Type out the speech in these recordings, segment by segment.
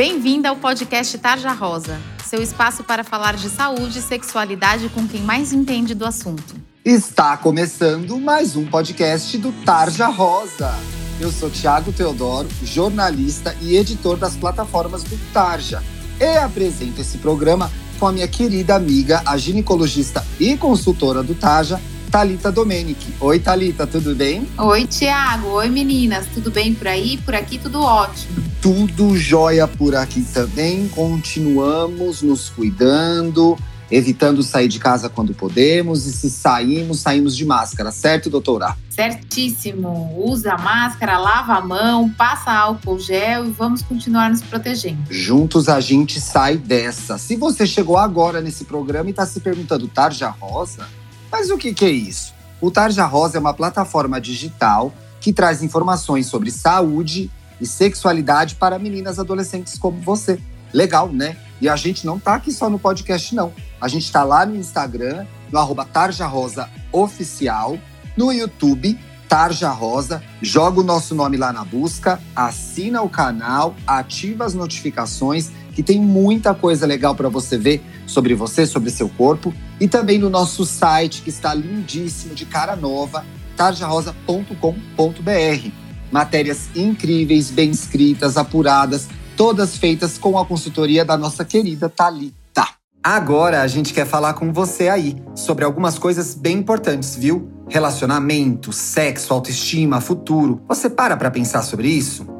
Bem-vinda ao podcast Tarja Rosa, seu espaço para falar de saúde e sexualidade com quem mais entende do assunto. Está começando mais um podcast do Tarja Rosa. Eu sou Tiago Teodoro, jornalista e editor das plataformas do Tarja. E apresento esse programa com a minha querida amiga, a ginecologista e consultora do Tarja, Talita Domenic. Oi, Talita, tudo bem? Oi, Tiago. Oi, meninas. Tudo bem por aí? Por aqui tudo ótimo. Tudo jóia por aqui também. Continuamos nos cuidando, evitando sair de casa quando podemos e se saímos, saímos de máscara, certo, doutora? Certíssimo. Usa a máscara, lava a mão, passa álcool gel e vamos continuar nos protegendo. Juntos a gente sai dessa. Se você chegou agora nesse programa e está se perguntando, Tarja Rosa? Mas o que, que é isso? O Tarja Rosa é uma plataforma digital que traz informações sobre saúde e sexualidade para meninas adolescentes como você. Legal, né? E a gente não tá aqui só no podcast, não. A gente tá lá no Instagram, no arroba Tarja Rosa Oficial, no YouTube, Tarja Rosa, joga o nosso nome lá na busca, assina o canal, ativa as notificações, que tem muita coisa legal para você ver sobre você, sobre seu corpo e também no nosso site, que está lindíssimo, de cara nova, tarjarosa.com.br. Matérias incríveis, bem escritas, apuradas, todas feitas com a consultoria da nossa querida Thalita. Agora a gente quer falar com você aí sobre algumas coisas bem importantes, viu? Relacionamento, sexo, autoestima, futuro. Você para para pensar sobre isso?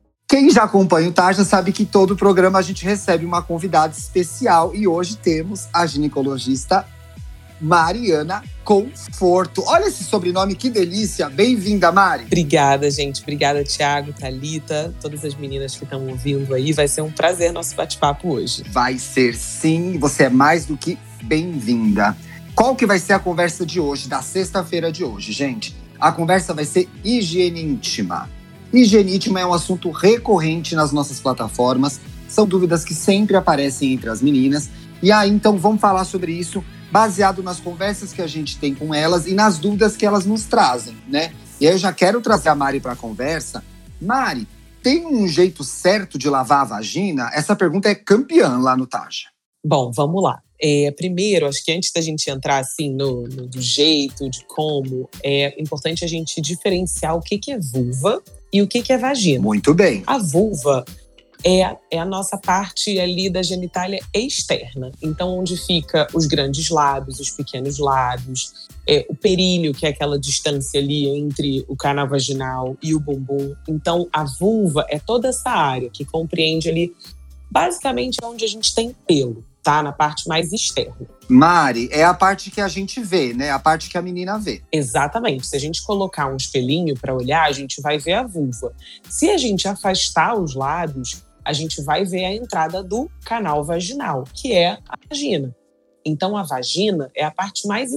Quem já acompanha o Tarja sabe que todo programa a gente recebe uma convidada especial e hoje temos a ginecologista Mariana Conforto. Olha esse sobrenome, que delícia! Bem-vinda, Mari! Obrigada, gente. Obrigada, Thiago, Talita, todas as meninas que estão ouvindo aí. Vai ser um prazer nosso bate-papo hoje. Vai ser sim, você é mais do que bem-vinda. Qual que vai ser a conversa de hoje, da sexta-feira de hoje, gente? A conversa vai ser higiene íntima. Higiene íntima é um assunto recorrente nas nossas plataformas. São dúvidas que sempre aparecem entre as meninas. E aí, então, vamos falar sobre isso baseado nas conversas que a gente tem com elas e nas dúvidas que elas nos trazem, né? E aí eu já quero trazer a Mari para a conversa. Mari, tem um jeito certo de lavar a vagina? Essa pergunta é campeã lá no Taja. Bom, vamos lá. É, primeiro, acho que antes da gente entrar assim no, no, do jeito, de como, é importante a gente diferenciar o que, que é vulva e o que, que é vagina. Muito bem. A vulva é, é a nossa parte ali da genitália externa. Então, onde fica os grandes lábios, os pequenos lábios, é, o períneo, que é aquela distância ali entre o canal vaginal e o bumbum. Então, a vulva é toda essa área que compreende ali basicamente onde a gente tem pelo tá? Na parte mais externa. Mari, é a parte que a gente vê, né? A parte que a menina vê. Exatamente. Se a gente colocar um espelhinho para olhar, a gente vai ver a vulva. Se a gente afastar os lábios, a gente vai ver a entrada do canal vaginal, que é a vagina. Então, a vagina é a parte mais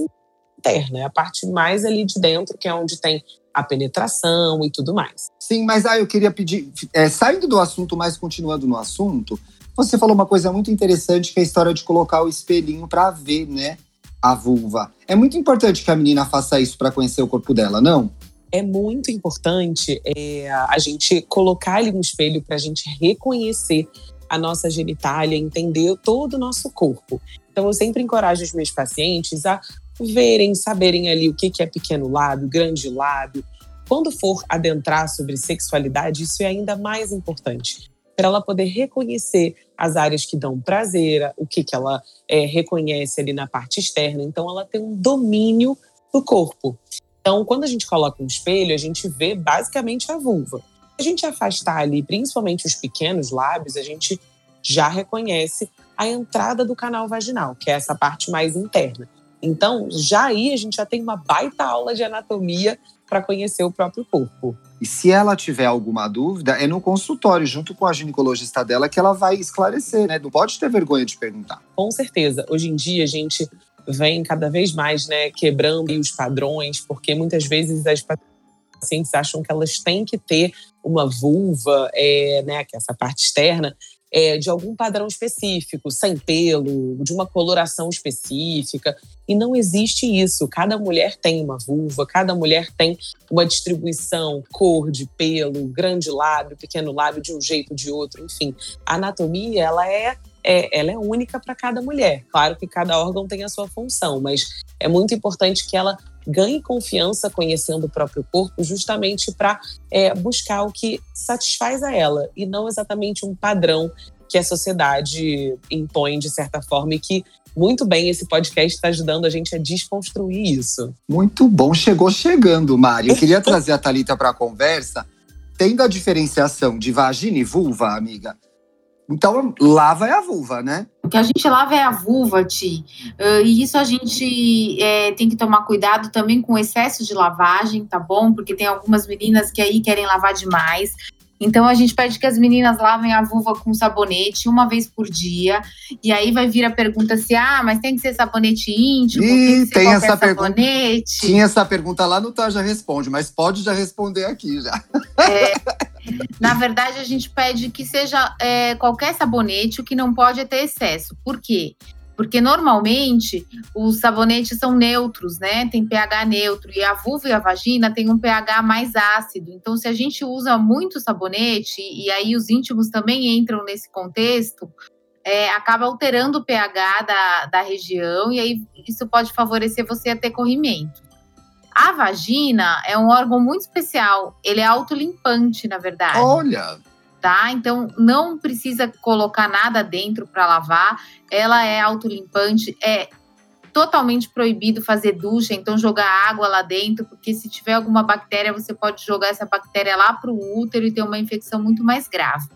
interna, é a parte mais ali de dentro, que é onde tem a penetração e tudo mais. Sim, mas aí ah, eu queria pedir, é, saindo do assunto, mas continuando no assunto, você falou uma coisa muito interessante que é a história de colocar o espelhinho para ver, né, a vulva. É muito importante que a menina faça isso para conhecer o corpo dela, não? É muito importante é, a gente colocar ali um espelho para a gente reconhecer a nossa genitália, entender todo o nosso corpo. Então, eu sempre encorajo os meus pacientes a verem, saberem ali o que é pequeno lábio, grande lábio. Quando for adentrar sobre sexualidade, isso é ainda mais importante para ela poder reconhecer as áreas que dão prazer, o que, que ela é, reconhece ali na parte externa. Então, ela tem um domínio do corpo. Então, quando a gente coloca um espelho, a gente vê basicamente a vulva. A gente afastar ali, principalmente os pequenos lábios, a gente já reconhece a entrada do canal vaginal, que é essa parte mais interna. Então, já aí a gente já tem uma baita aula de anatomia para conhecer o próprio corpo. E se ela tiver alguma dúvida, é no consultório, junto com a ginecologista dela, que ela vai esclarecer, né? Não pode ter vergonha de perguntar. Com certeza. Hoje em dia, a gente vem cada vez mais né, quebrando os padrões, porque muitas vezes as pacientes acham que elas têm que ter uma vulva, é, né, que é essa parte externa, é, de algum padrão específico, sem pelo, de uma coloração específica. E não existe isso. Cada mulher tem uma vulva, cada mulher tem uma distribuição, cor de pelo, grande lábio, pequeno lábio, de um jeito, de outro, enfim. A anatomia, ela é é, ela é única para cada mulher. Claro que cada órgão tem a sua função, mas é muito importante que ela ganhe confiança conhecendo o próprio corpo, justamente para é, buscar o que satisfaz a ela e não exatamente um padrão que a sociedade impõe de certa forma e que muito bem esse podcast está ajudando a gente a desconstruir isso. Muito bom, chegou chegando, Mari. Eu queria trazer a Talita para a conversa, tendo a diferenciação de vagina e vulva, amiga. Então, lava é a vulva, né? O que a gente lava é a vulva, Ti. Uh, e isso a gente é, tem que tomar cuidado também com o excesso de lavagem, tá bom? Porque tem algumas meninas que aí querem lavar demais. Então a gente pede que as meninas lavem a vulva com sabonete uma vez por dia. E aí vai vir a pergunta se, ah, mas tem que ser sabonete íntimo, Ih, tem, tem essa sabonete. Pergunta, tinha essa pergunta lá no Tá Já Responde, mas pode já responder aqui já. É, na verdade, a gente pede que seja é, qualquer sabonete, o que não pode é ter excesso. Por quê? Porque normalmente os sabonetes são neutros, né? Tem pH neutro e a vulva e a vagina tem um pH mais ácido. Então, se a gente usa muito sabonete e aí os íntimos também entram nesse contexto, é, acaba alterando o pH da, da região e aí isso pode favorecer você a ter corrimento. A vagina é um órgão muito especial. Ele é autolimpante, na verdade. Olha! Tá? Então não precisa colocar nada dentro para lavar. Ela é autolimpante, é totalmente proibido fazer ducha, então jogar água lá dentro, porque se tiver alguma bactéria, você pode jogar essa bactéria lá para o útero e ter uma infecção muito mais grave.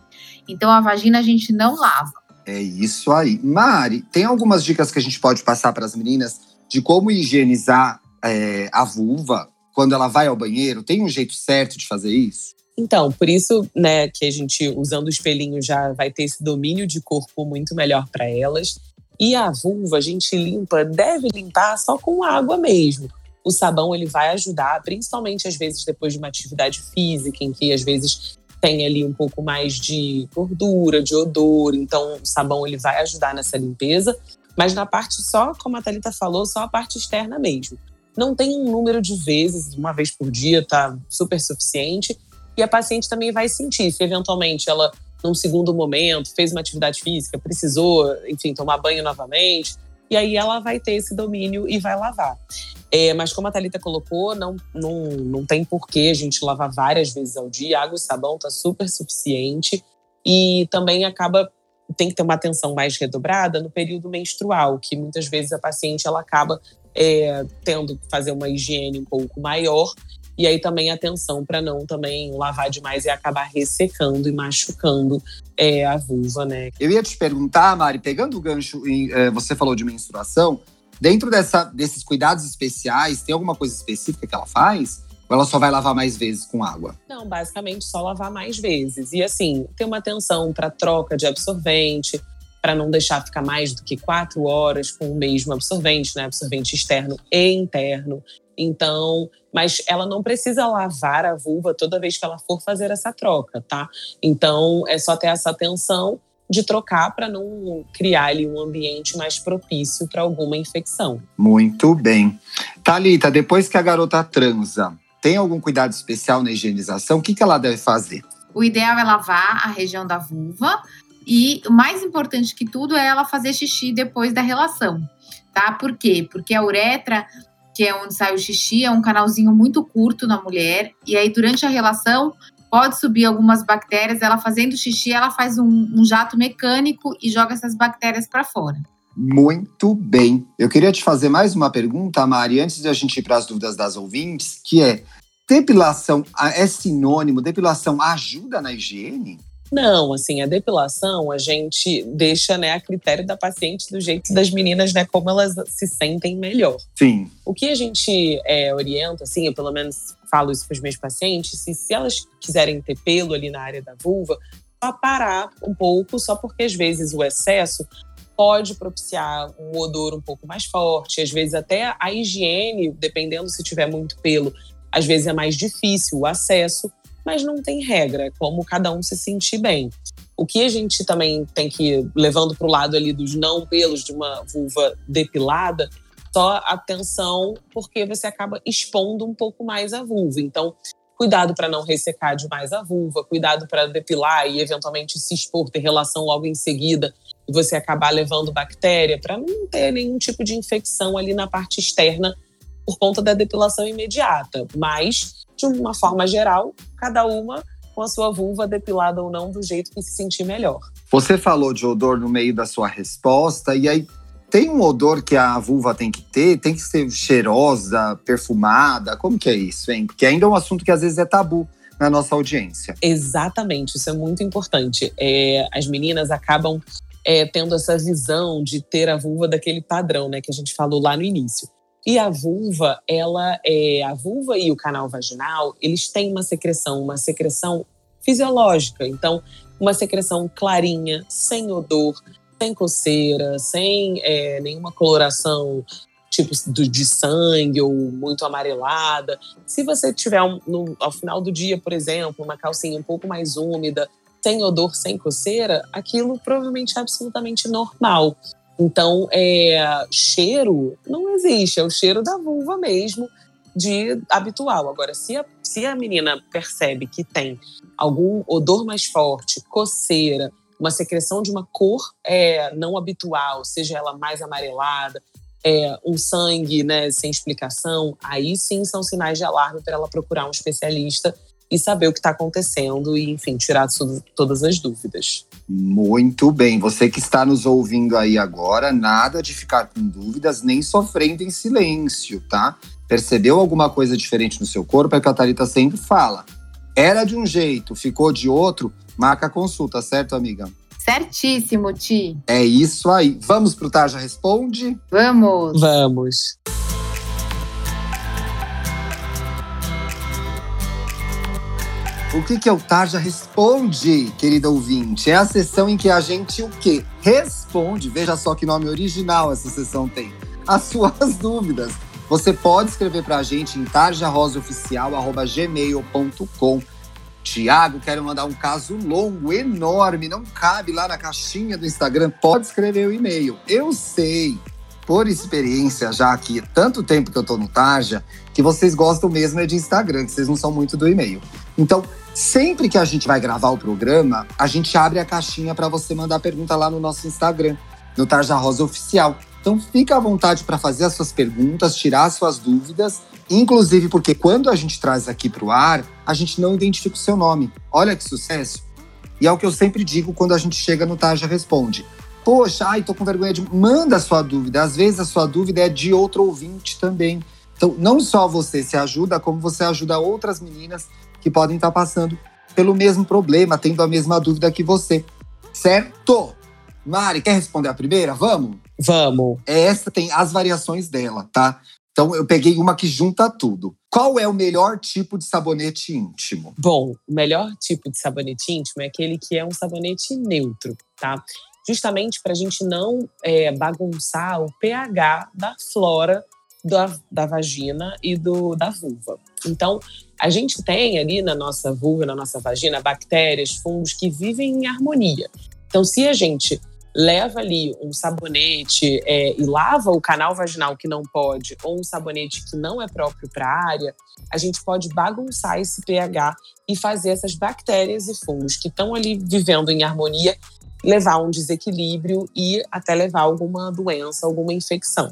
Então a vagina a gente não lava. É isso aí. Mari, tem algumas dicas que a gente pode passar para as meninas de como higienizar é, a vulva quando ela vai ao banheiro? Tem um jeito certo de fazer isso? Então, por isso, né, que a gente, usando o espelhinho, já vai ter esse domínio de corpo muito melhor para elas. E a vulva, a gente limpa, deve limpar só com água mesmo. O sabão, ele vai ajudar, principalmente às vezes depois de uma atividade física, em que às vezes tem ali um pouco mais de gordura, de odor. Então, o sabão, ele vai ajudar nessa limpeza. Mas na parte só, como a Thalita falou, só a parte externa mesmo. Não tem um número de vezes, uma vez por dia tá super suficiente e a paciente também vai sentir se eventualmente ela num segundo momento fez uma atividade física, precisou, enfim, tomar banho novamente, e aí ela vai ter esse domínio e vai lavar. É, mas como a Thalita colocou, não, não, não tem porquê a gente lavar várias vezes ao dia. Água e sabão tá super suficiente. E também acaba tem que ter uma atenção mais redobrada no período menstrual, que muitas vezes a paciente ela acaba é, tendo que fazer uma higiene um pouco maior e aí também atenção para não também lavar demais e acabar ressecando e machucando é, a vulva, né? Eu ia te perguntar, Mari, pegando o gancho, em, é, você falou de menstruação, dentro dessa, desses cuidados especiais, tem alguma coisa específica que ela faz? Ou ela só vai lavar mais vezes com água? Não, basicamente só lavar mais vezes. E assim, ter uma atenção para troca de absorvente, para não deixar ficar mais do que quatro horas com o mesmo absorvente, né? Absorvente externo e interno. Então, mas ela não precisa lavar a vulva toda vez que ela for fazer essa troca, tá? Então, é só ter essa atenção de trocar para não criar ali um ambiente mais propício para alguma infecção. Muito bem. Talita, depois que a garota transa, tem algum cuidado especial na higienização? O que, que ela deve fazer? O ideal é lavar a região da vulva e o mais importante que tudo é ela fazer xixi depois da relação. tá? Por quê? Porque a uretra, que é onde sai o xixi, é um canalzinho muito curto na mulher, e aí durante a relação pode subir algumas bactérias, ela fazendo xixi, ela faz um, um jato mecânico e joga essas bactérias para fora. Muito bem. Eu queria te fazer mais uma pergunta, Mari, antes de a gente ir para as dúvidas das ouvintes, que é: depilação é sinônimo? Depilação ajuda na higiene? Não, assim, a depilação a gente deixa né, a critério da paciente do jeito das meninas, né, como elas se sentem melhor. Sim. O que a gente é, orienta, assim, eu pelo menos falo isso para os meus pacientes, se, se elas quiserem ter pelo ali na área da vulva, só parar um pouco, só porque às vezes o excesso pode propiciar um odor um pouco mais forte, às vezes até a higiene, dependendo se tiver muito pelo, às vezes é mais difícil o acesso mas não tem regra, como cada um se sentir bem. O que a gente também tem que levando para o lado ali dos não pelos de uma vulva depilada, só atenção, porque você acaba expondo um pouco mais a vulva. Então, cuidado para não ressecar demais a vulva, cuidado para depilar e eventualmente se expor, ter relação logo em seguida e você acabar levando bactéria, para não ter nenhum tipo de infecção ali na parte externa por conta da depilação imediata. Mas de uma forma geral, cada uma com a sua vulva depilada ou não do jeito que se sentir melhor. Você falou de odor no meio da sua resposta, e aí tem um odor que a vulva tem que ter? Tem que ser cheirosa, perfumada? Como que é isso, hein? Porque ainda é um assunto que às vezes é tabu na nossa audiência. Exatamente, isso é muito importante. É, as meninas acabam é, tendo essa visão de ter a vulva daquele padrão, né, que a gente falou lá no início. E a vulva, ela é a vulva e o canal vaginal, eles têm uma secreção, uma secreção fisiológica. Então, uma secreção clarinha, sem odor, sem coceira, sem é, nenhuma coloração tipo de sangue ou muito amarelada. Se você tiver um, no, ao final do dia, por exemplo, uma calcinha um pouco mais úmida, sem odor, sem coceira, aquilo provavelmente é absolutamente normal. Então, é, cheiro não existe, é o cheiro da vulva mesmo, de habitual. Agora, se a, se a menina percebe que tem algum odor mais forte, coceira, uma secreção de uma cor é, não habitual, seja ela mais amarelada, é, um sangue né, sem explicação, aí sim são sinais de alarme para ela procurar um especialista e saber o que está acontecendo e, enfim, tirar todas as dúvidas. Muito bem. Você que está nos ouvindo aí agora, nada de ficar com dúvidas nem sofrendo em silêncio, tá? Percebeu alguma coisa diferente no seu corpo? É que a Thalita sempre fala. Era de um jeito, ficou de outro, marca a consulta, certo, amiga? Certíssimo, Ti. É isso aí. Vamos pro Tarja Responde? Vamos. Vamos. O que, que é o Tarja Responde, querida ouvinte? É a sessão em que a gente o quê? Responde. Veja só que nome original essa sessão tem. As suas dúvidas. Você pode escrever para a gente em tarjarosaoficial.gmail.com. Tiago, quero mandar um caso longo, enorme, não cabe lá na caixinha do Instagram. Pode escrever o e-mail. Eu sei, por experiência, já que tanto tempo que eu tô no Tarja, que vocês gostam mesmo é de Instagram, que vocês não são muito do e-mail. Então, Sempre que a gente vai gravar o programa, a gente abre a caixinha para você mandar pergunta lá no nosso Instagram, no Tarja Rosa Oficial. Então fica à vontade para fazer as suas perguntas, tirar as suas dúvidas, inclusive porque quando a gente traz aqui para o ar, a gente não identifica o seu nome. Olha que sucesso! E é o que eu sempre digo quando a gente chega no Tarja Responde. Poxa, ai, tô com vergonha de. Manda a sua dúvida. Às vezes a sua dúvida é de outro ouvinte também. Então, não só você se ajuda, como você ajuda outras meninas que podem estar passando pelo mesmo problema, tendo a mesma dúvida que você. Certo? Mari, quer responder a primeira? Vamos? Vamos. Essa tem as variações dela, tá? Então eu peguei uma que junta tudo. Qual é o melhor tipo de sabonete íntimo? Bom, o melhor tipo de sabonete íntimo é aquele que é um sabonete neutro, tá? Justamente para a gente não é, bagunçar o pH da flora da, da vagina e do, da vulva. Então, a gente tem ali na nossa vulva, na nossa vagina, bactérias, fungos que vivem em harmonia. Então, se a gente leva ali um sabonete é, e lava o canal vaginal que não pode, ou um sabonete que não é próprio para a área, a gente pode bagunçar esse pH e fazer essas bactérias e fungos que estão ali vivendo em harmonia levar um desequilíbrio e até levar alguma doença, alguma infecção.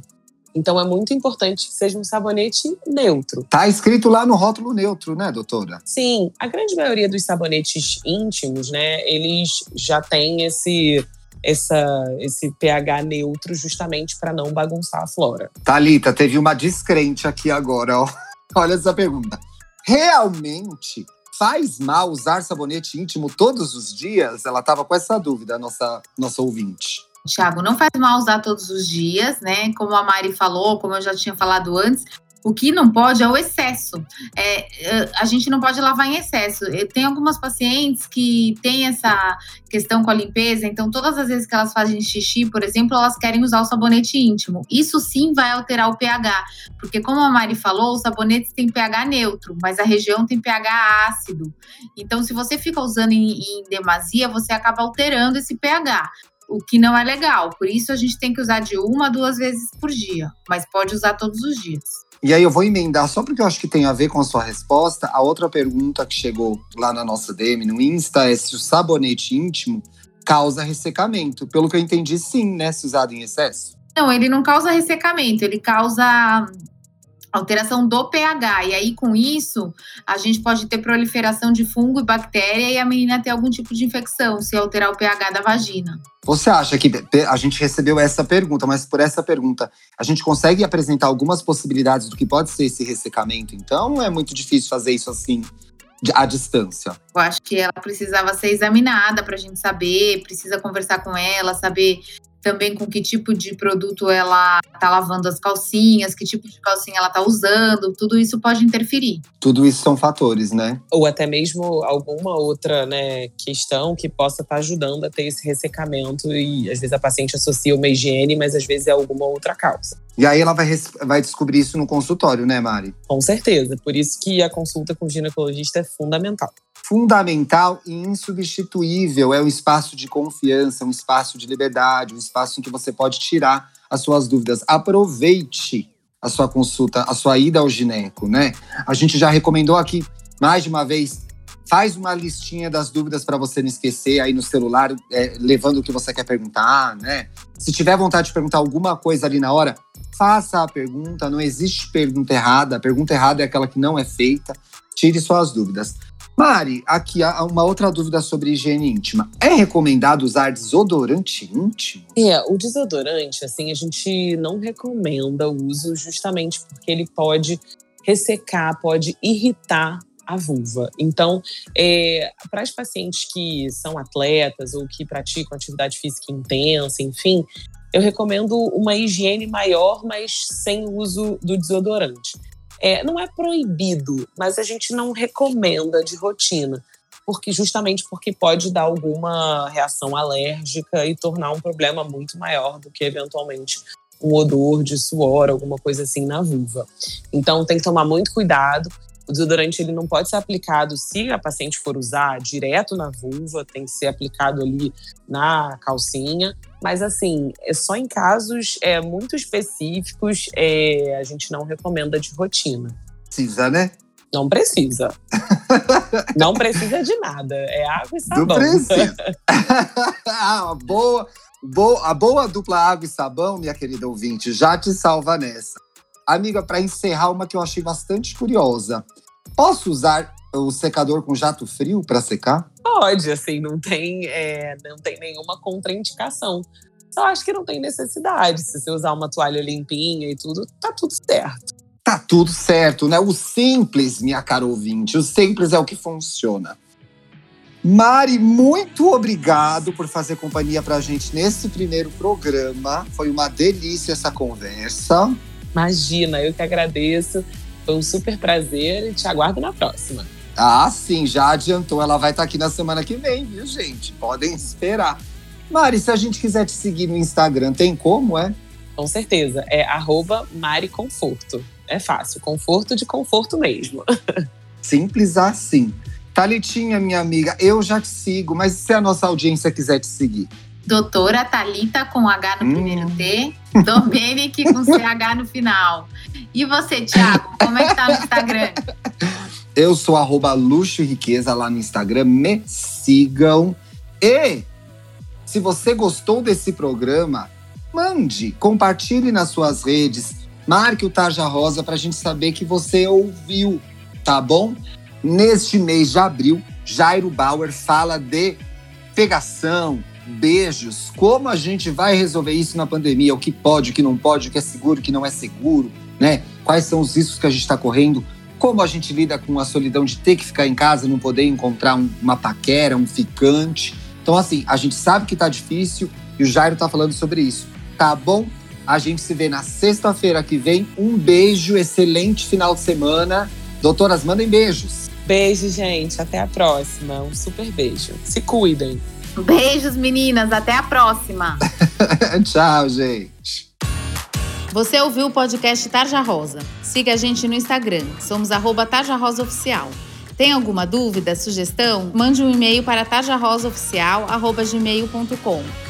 Então é muito importante que seja um sabonete neutro. Tá escrito lá no rótulo neutro, né, doutora? Sim, a grande maioria dos sabonetes íntimos, né, eles já têm esse essa, esse pH neutro justamente para não bagunçar a flora. Talita, teve uma descrente aqui agora, ó. Olha essa pergunta. Realmente faz mal usar sabonete íntimo todos os dias? Ela estava com essa dúvida, a nossa, nossa ouvinte. Tiago, não faz mal usar todos os dias, né? Como a Mari falou, como eu já tinha falado antes, o que não pode é o excesso. É, é a gente não pode lavar em excesso. Tem algumas pacientes que têm essa questão com a limpeza, então todas as vezes que elas fazem xixi, por exemplo, elas querem usar o sabonete íntimo. Isso sim vai alterar o pH, porque como a Mari falou, os sabonetes têm pH neutro, mas a região tem pH ácido. Então, se você fica usando em, em demasia, você acaba alterando esse pH o que não é legal. Por isso a gente tem que usar de uma a duas vezes por dia, mas pode usar todos os dias. E aí eu vou emendar, só porque eu acho que tem a ver com a sua resposta, a outra pergunta que chegou lá na nossa DM no Insta é se o sabonete íntimo causa ressecamento. Pelo que eu entendi, sim, né? Se usado em excesso. Não, ele não causa ressecamento, ele causa alteração do pH. E aí, com isso, a gente pode ter proliferação de fungo e bactéria e a menina ter algum tipo de infecção se alterar o pH da vagina. Você acha que a gente recebeu essa pergunta, mas por essa pergunta a gente consegue apresentar algumas possibilidades do que pode ser esse ressecamento? Então, é muito difícil fazer isso assim à distância. Eu acho que ela precisava ser examinada para a gente saber, precisa conversar com ela, saber também com que tipo de produto ela está lavando as calcinhas, que tipo de calcinha ela está usando, tudo isso pode interferir. Tudo isso são fatores, né? Ou até mesmo alguma outra né, questão que possa estar tá ajudando a ter esse ressecamento e às vezes a paciente associa uma higiene, mas às vezes é alguma outra causa. E aí ela vai, vai descobrir isso no consultório, né, Mari? Com certeza. Por isso que a consulta com o ginecologista é fundamental fundamental e insubstituível. É um espaço de confiança, um espaço de liberdade, um espaço em que você pode tirar as suas dúvidas. Aproveite a sua consulta, a sua ida ao gineco, né? A gente já recomendou aqui mais de uma vez. Faz uma listinha das dúvidas para você não esquecer aí no celular, é, levando o que você quer perguntar, né? Se tiver vontade de perguntar alguma coisa ali na hora, faça a pergunta. Não existe pergunta errada. A pergunta errada é aquela que não é feita. Tire suas dúvidas. Mari, aqui há uma outra dúvida sobre higiene íntima. É recomendado usar desodorante íntimo? É, o desodorante, assim, a gente não recomenda o uso justamente porque ele pode ressecar, pode irritar a vulva. Então, é, para as pacientes que são atletas ou que praticam atividade física intensa, enfim, eu recomendo uma higiene maior, mas sem uso do desodorante. É, não é proibido, mas a gente não recomenda de rotina, porque justamente porque pode dar alguma reação alérgica e tornar um problema muito maior do que eventualmente um odor de suor, alguma coisa assim na vulva. Então tem que tomar muito cuidado. O desodorante ele não pode ser aplicado se a paciente for usar direto na vulva, tem que ser aplicado ali na calcinha. Mas assim, é só em casos é, muito específicos é, a gente não recomenda de rotina. Precisa, né? Não precisa. não precisa de nada. É água e sabão. Não precisa. ah, boa, boa, a boa dupla água e sabão, minha querida ouvinte, já te salva nessa. Amiga, para encerrar, uma que eu achei bastante curiosa. Posso usar o secador com jato frio para secar? Pode, assim, não tem, é, não tem nenhuma contraindicação. Só acho que não tem necessidade. Se você usar uma toalha limpinha e tudo, tá tudo certo. Tá tudo certo, né? O simples, minha cara ouvinte, o simples é o que funciona. Mari, muito obrigado por fazer companhia pra gente nesse primeiro programa. Foi uma delícia essa conversa. Imagina, eu que agradeço. Foi um super prazer e te aguardo na próxima. Ah, sim, já adiantou. Ela vai estar aqui na semana que vem, viu, gente? Podem esperar. Mari, se a gente quiser te seguir no Instagram, tem como, é? Com certeza. É arroba Mari Conforto. É fácil. Conforto de conforto mesmo. Simples assim. Thalitinha, minha amiga, eu já te sigo, mas se a nossa audiência quiser te seguir? Doutora Talita com H no hum. primeiro T, Domenic com CH no final. E você, Thiago, como é que tá no Instagram? Eu sou arroba luxo e riqueza lá no Instagram, me sigam. E Se você gostou desse programa, mande, compartilhe nas suas redes, marque o Tarja Rosa para a gente saber que você ouviu, tá bom? Neste mês de abril, Jairo Bauer fala de pegação, beijos, como a gente vai resolver isso na pandemia, o que pode, o que não pode, o que é seguro, o que não é seguro, né? Quais são os riscos que a gente está correndo, como a gente lida com a solidão de ter que ficar em casa, não poder encontrar um, uma paquera, um ficante. Então, assim, a gente sabe que tá difícil e o Jairo tá falando sobre isso. Tá bom? A gente se vê na sexta-feira que vem. Um beijo, excelente final de semana. Doutoras, mandem beijos. Beijo, gente. Até a próxima. Um super beijo. Se cuidem. Beijos, meninas. Até a próxima. Tchau, gente. Você ouviu o podcast Tarja Rosa. Siga a gente no Instagram. Somos arroba Tarja Rosa Oficial. Tem alguma dúvida, sugestão? Mande um e-mail para tarjarosaoficial.gmail.com.